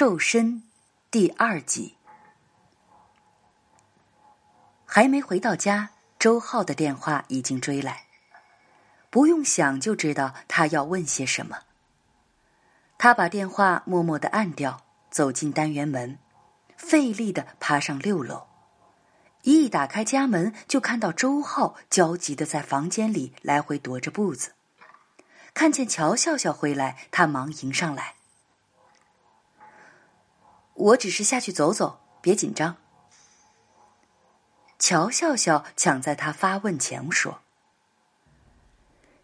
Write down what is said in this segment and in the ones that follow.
瘦身第二集。还没回到家，周浩的电话已经追来，不用想就知道他要问些什么。他把电话默默的按掉，走进单元门，费力的爬上六楼。一打开家门，就看到周浩焦急的在房间里来回踱着步子。看见乔笑笑回来，他忙迎上来。我只是下去走走，别紧张。乔笑笑抢在他发问前说。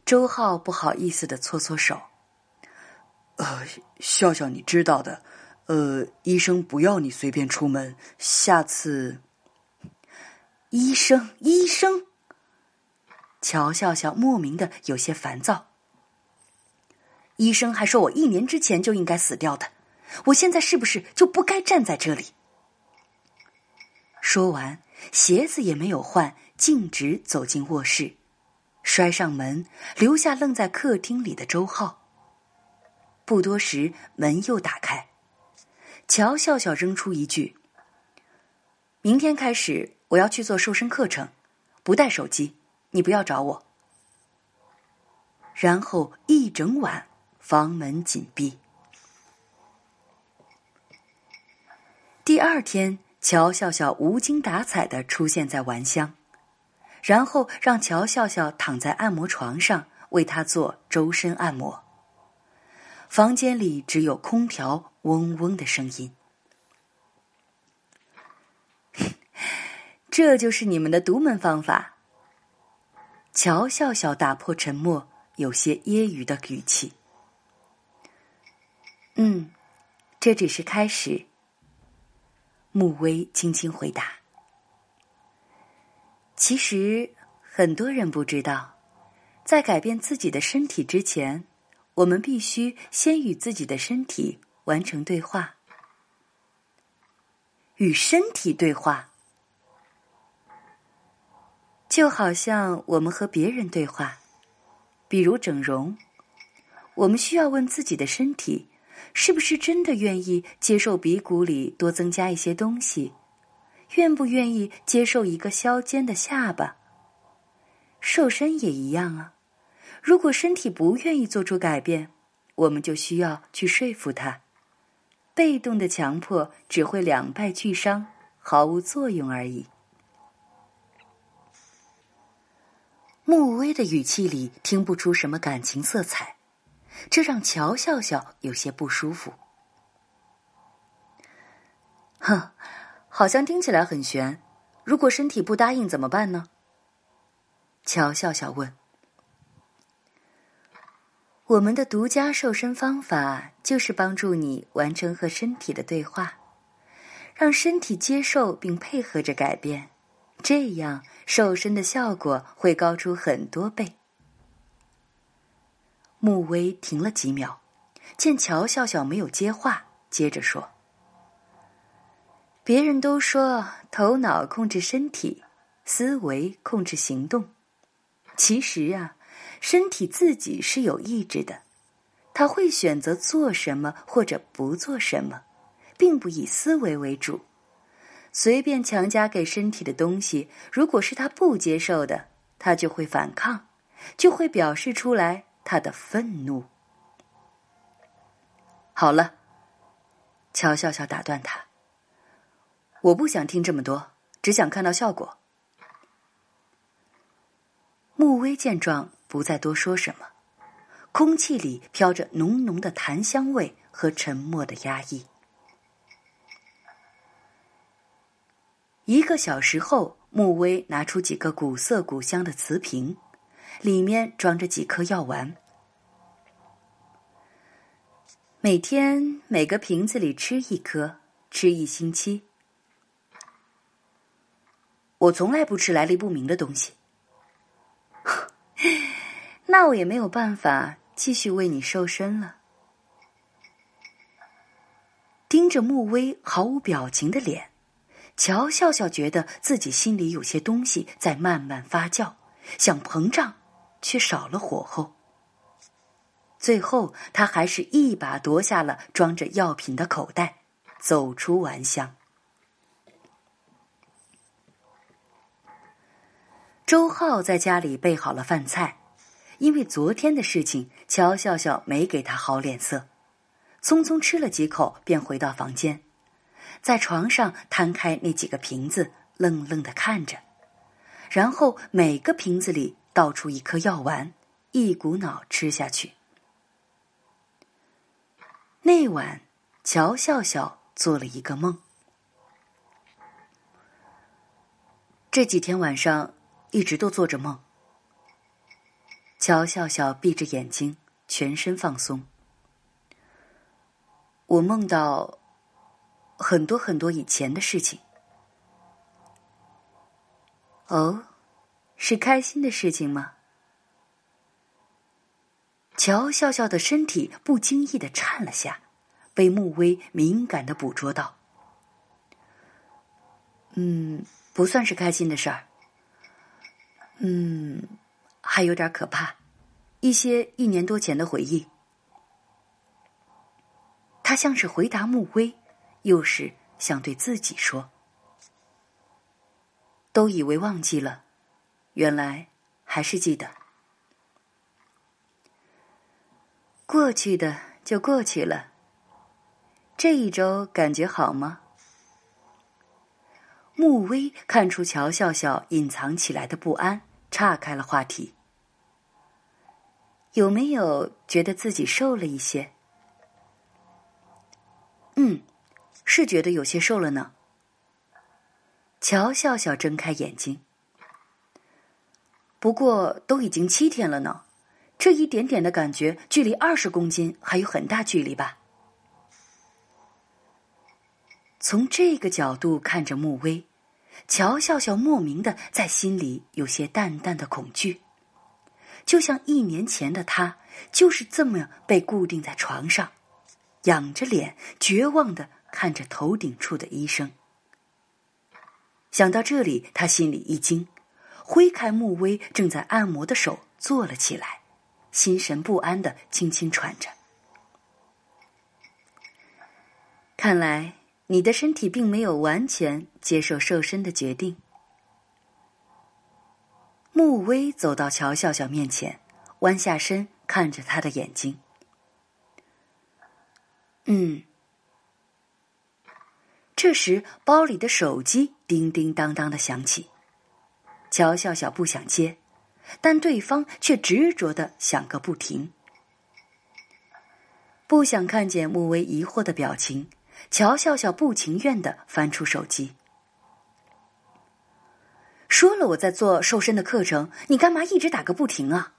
周浩不好意思的搓搓手。呃，笑笑，你知道的，呃，医生不要你随便出门，下次。医生，医生。乔笑笑莫名的有些烦躁。医生还说我一年之前就应该死掉的。我现在是不是就不该站在这里？说完，鞋子也没有换，径直走进卧室，摔上门，留下愣在客厅里的周浩。不多时，门又打开，乔笑笑扔出一句：“明天开始，我要去做瘦身课程，不带手机，你不要找我。”然后一整晚，房门紧闭。第二天，乔笑笑无精打采的出现在玩香，然后让乔笑笑躺在按摩床上为他做周身按摩。房间里只有空调嗡嗡的声音。这就是你们的独门方法。乔笑笑打破沉默，有些揶揄的语气。嗯，这只是开始。穆威轻轻回答：“其实很多人不知道，在改变自己的身体之前，我们必须先与自己的身体完成对话。与身体对话，就好像我们和别人对话，比如整容，我们需要问自己的身体。”是不是真的愿意接受鼻骨里多增加一些东西？愿不愿意接受一个削尖的下巴？瘦身也一样啊。如果身体不愿意做出改变，我们就需要去说服他。被动的强迫只会两败俱伤，毫无作用而已。穆威的语气里听不出什么感情色彩。这让乔笑笑有些不舒服。哼，好像听起来很悬。如果身体不答应怎么办呢？乔笑笑问。我们的独家瘦身方法就是帮助你完成和身体的对话，让身体接受并配合着改变，这样瘦身的效果会高出很多倍。穆威停了几秒，见乔笑笑没有接话，接着说：“别人都说头脑控制身体，思维控制行动。其实啊，身体自己是有意志的，他会选择做什么或者不做什么，并不以思维为主。随便强加给身体的东西，如果是他不接受的，他就会反抗，就会表示出来。”他的愤怒。好了，乔笑笑打断他：“我不想听这么多，只想看到效果。”穆威见状，不再多说什么，空气里飘着浓浓的檀香味和沉默的压抑。一个小时后，穆威拿出几个古色古香的瓷瓶。里面装着几颗药丸，每天每个瓶子里吃一颗，吃一星期。我从来不吃来历不明的东西，那我也没有办法继续为你瘦身了。盯着穆威毫无表情的脸，乔笑笑觉得自己心里有些东西在慢慢发酵，想膨胀。却少了火候。最后，他还是一把夺下了装着药品的口袋，走出玩乡。周浩在家里备好了饭菜，因为昨天的事情，乔笑笑没给他好脸色，匆匆吃了几口，便回到房间，在床上摊开那几个瓶子，愣愣的看着，然后每个瓶子里倒出一颗药丸，一股脑吃下去。那晚，乔笑笑做了一个梦，这几天晚上。一直都做着梦。乔笑笑闭着眼睛，全身放松。我梦到很多很多以前的事情。哦，是开心的事情吗？乔笑笑的身体不经意的颤了下，被穆威敏感的捕捉到。嗯，不算是开心的事儿。嗯，还有点可怕，一些一年多前的回忆。他像是回答穆威，又是想对自己说。都以为忘记了，原来还是记得。过去的就过去了。这一周感觉好吗？穆威看出乔笑笑隐藏起来的不安，岔开了话题。有没有觉得自己瘦了一些？嗯，是觉得有些瘦了呢。乔笑笑睁开眼睛。不过都已经七天了呢，这一点点的感觉，距离二十公斤还有很大距离吧。从这个角度看着穆威，乔笑笑莫名的在心里有些淡淡的恐惧，就像一年前的他就是这么被固定在床上，仰着脸绝望的看着头顶处的医生。想到这里，他心里一惊，挥开穆威正在按摩的手，坐了起来，心神不安的轻轻喘着。看来。你的身体并没有完全接受瘦身的决定。穆威走到乔笑笑面前，弯下身看着他的眼睛。嗯。这时，包里的手机叮叮当当的响起，乔笑笑不想接，但对方却执着的响个不停。不想看见穆威疑惑的表情。乔笑笑不情愿的翻出手机，说了我在做瘦身的课程，你干嘛一直打个不停啊？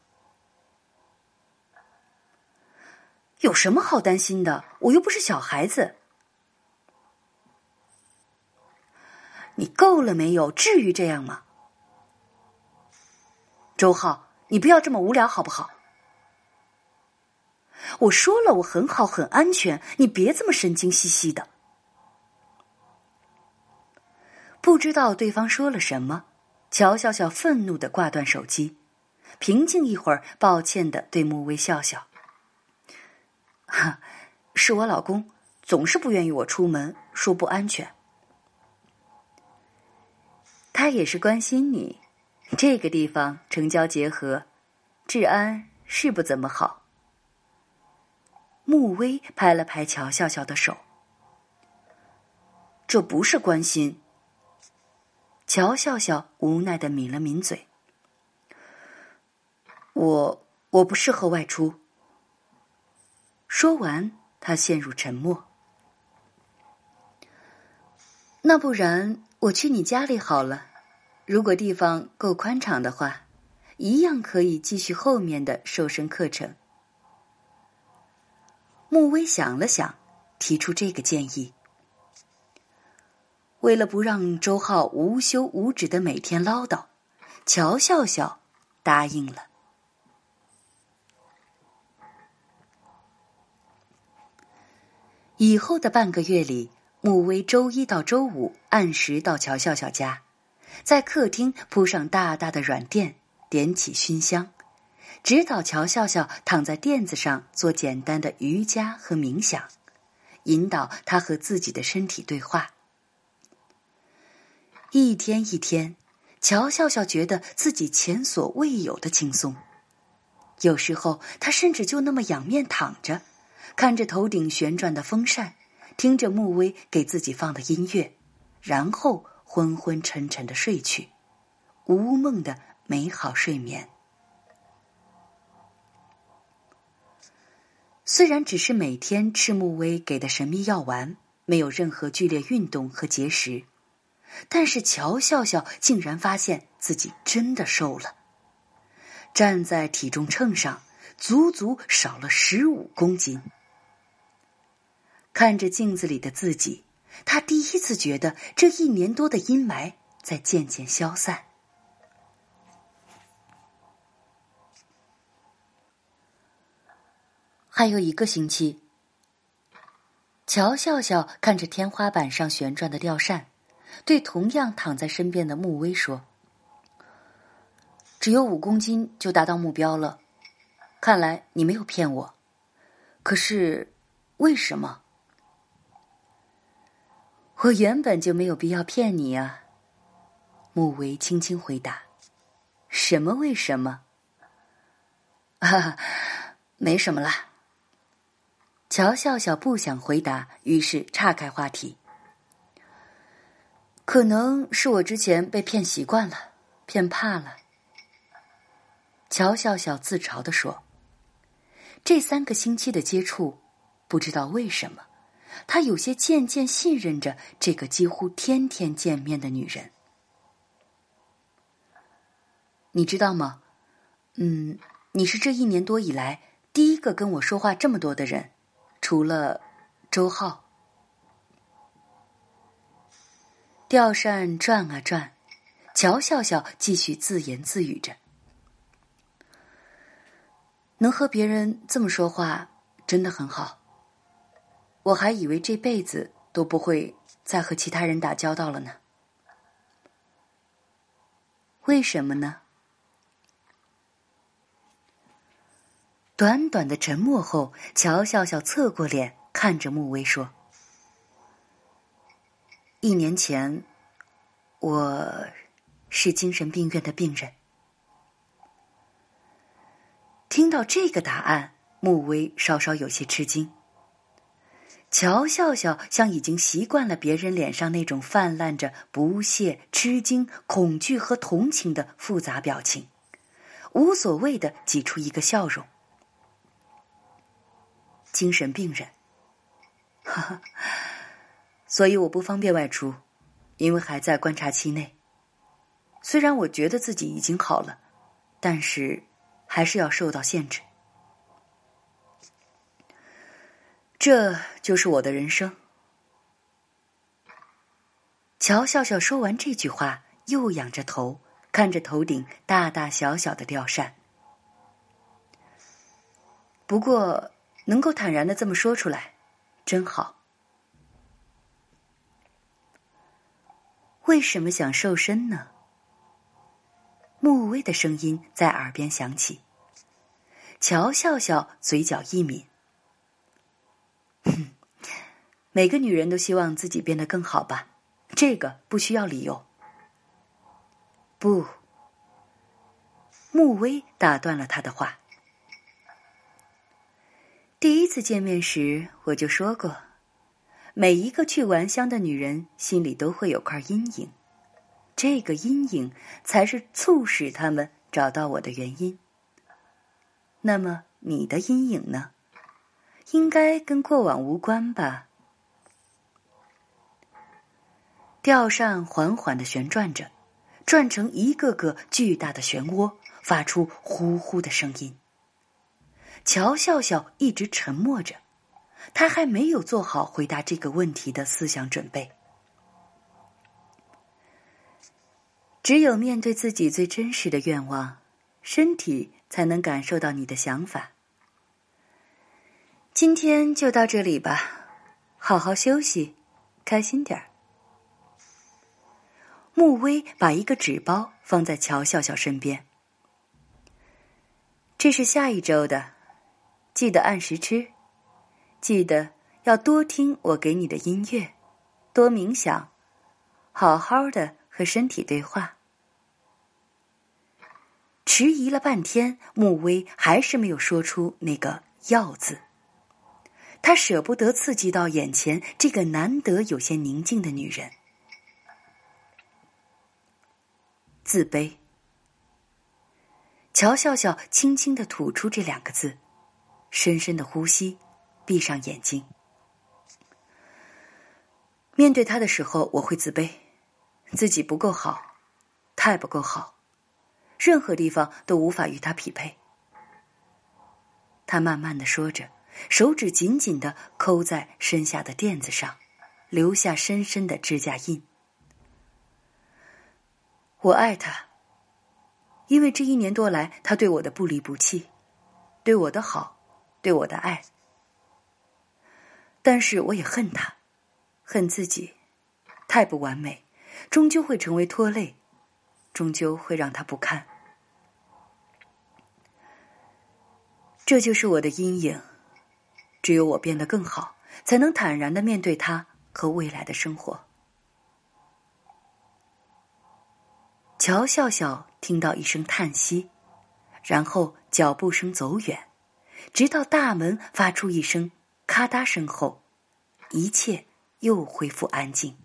有什么好担心的？我又不是小孩子。你够了没有？至于这样吗？周浩，你不要这么无聊好不好？我说了，我很好，很安全。你别这么神经兮兮的。不知道对方说了什么，乔笑笑愤怒的挂断手机，平静一会儿，抱歉的对穆威笑笑：“哈，是我老公总是不愿意我出门，说不安全。他也是关心你，这个地方城郊结合，治安是不怎么好。”穆威拍了拍乔笑笑的手，这不是关心。乔笑笑无奈的抿了抿嘴，我我不适合外出。说完，他陷入沉默。那不然我去你家里好了，如果地方够宽敞的话，一样可以继续后面的瘦身课程。穆威想了想，提出这个建议。为了不让周浩无休无止的每天唠叨，乔笑笑答应了。以后的半个月里，穆威周一到周五按时到乔笑笑家，在客厅铺上大大的软垫，点起熏香。指导乔笑笑躺在垫子上做简单的瑜伽和冥想，引导他和自己的身体对话。一天一天，乔笑笑觉得自己前所未有的轻松。有时候，他甚至就那么仰面躺着，看着头顶旋转的风扇，听着木威给自己放的音乐，然后昏昏沉沉的睡去，无梦的美好睡眠。虽然只是每天吃穆威给的神秘药丸，没有任何剧烈运动和节食，但是乔笑笑竟然发现自己真的瘦了。站在体重秤上，足足少了十五公斤。看着镜子里的自己，他第一次觉得这一年多的阴霾在渐渐消散。还有一个星期，乔笑笑看着天花板上旋转的吊扇，对同样躺在身边的穆威说：“只有五公斤就达到目标了，看来你没有骗我。可是，为什么？我原本就没有必要骗你啊。”穆威轻轻回答：“什么？为什么？啊，没什么啦。”乔笑笑不想回答，于是岔开话题。可能是我之前被骗习惯了，骗怕了。乔笑笑自嘲的说：“这三个星期的接触，不知道为什么，他有些渐渐信任着这个几乎天天见面的女人。你知道吗？嗯，你是这一年多以来第一个跟我说话这么多的人。”除了周浩，吊扇转啊转，乔笑笑继续自言自语着：“能和别人这么说话，真的很好。我还以为这辈子都不会再和其他人打交道了呢。为什么呢？”短短的沉默后，乔笑笑侧过脸看着穆威说：“一年前，我是精神病院的病人。”听到这个答案，穆威稍稍有些吃惊。乔笑笑像已经习惯了别人脸上那种泛滥着不屑、吃惊、恐惧和同情的复杂表情，无所谓的挤出一个笑容。精神病人，哈哈，所以我不方便外出，因为还在观察期内。虽然我觉得自己已经好了，但是还是要受到限制。这就是我的人生。乔笑笑说完这句话，又仰着头看着头顶大大小小的吊扇。不过。能够坦然的这么说出来，真好。为什么想瘦身呢？穆威的声音在耳边响起。乔笑笑嘴角一抿，每个女人都希望自己变得更好吧？这个不需要理由。不，穆威打断了他的话。第一次见面时，我就说过，每一个去玩香的女人心里都会有块阴影，这个阴影才是促使他们找到我的原因。那么你的阴影呢？应该跟过往无关吧？吊扇缓缓的旋转着，转成一个个巨大的漩涡，发出呼呼的声音。乔笑笑一直沉默着，他还没有做好回答这个问题的思想准备。只有面对自己最真实的愿望，身体才能感受到你的想法。今天就到这里吧，好好休息，开心点儿。穆威把一个纸包放在乔笑笑身边，这是下一周的。记得按时吃，记得要多听我给你的音乐，多冥想，好好的和身体对话。迟疑了半天，穆威还是没有说出那个“要”字。他舍不得刺激到眼前这个难得有些宁静的女人。自卑。乔笑笑轻轻的吐出这两个字，深深的呼吸，闭上眼睛。面对他的时候，我会自卑，自己不够好，太不够好，任何地方都无法与他匹配。他慢慢的说着，手指紧紧的抠在身下的垫子上，留下深深的指甲印。我爱他。因为这一年多来，他对我的不离不弃，对我的好，对我的爱。但是我也恨他，恨自己，太不完美，终究会成为拖累，终究会让他不堪。这就是我的阴影。只有我变得更好，才能坦然的面对他和未来的生活。乔笑笑听到一声叹息，然后脚步声走远，直到大门发出一声咔嗒声后，一切又恢复安静。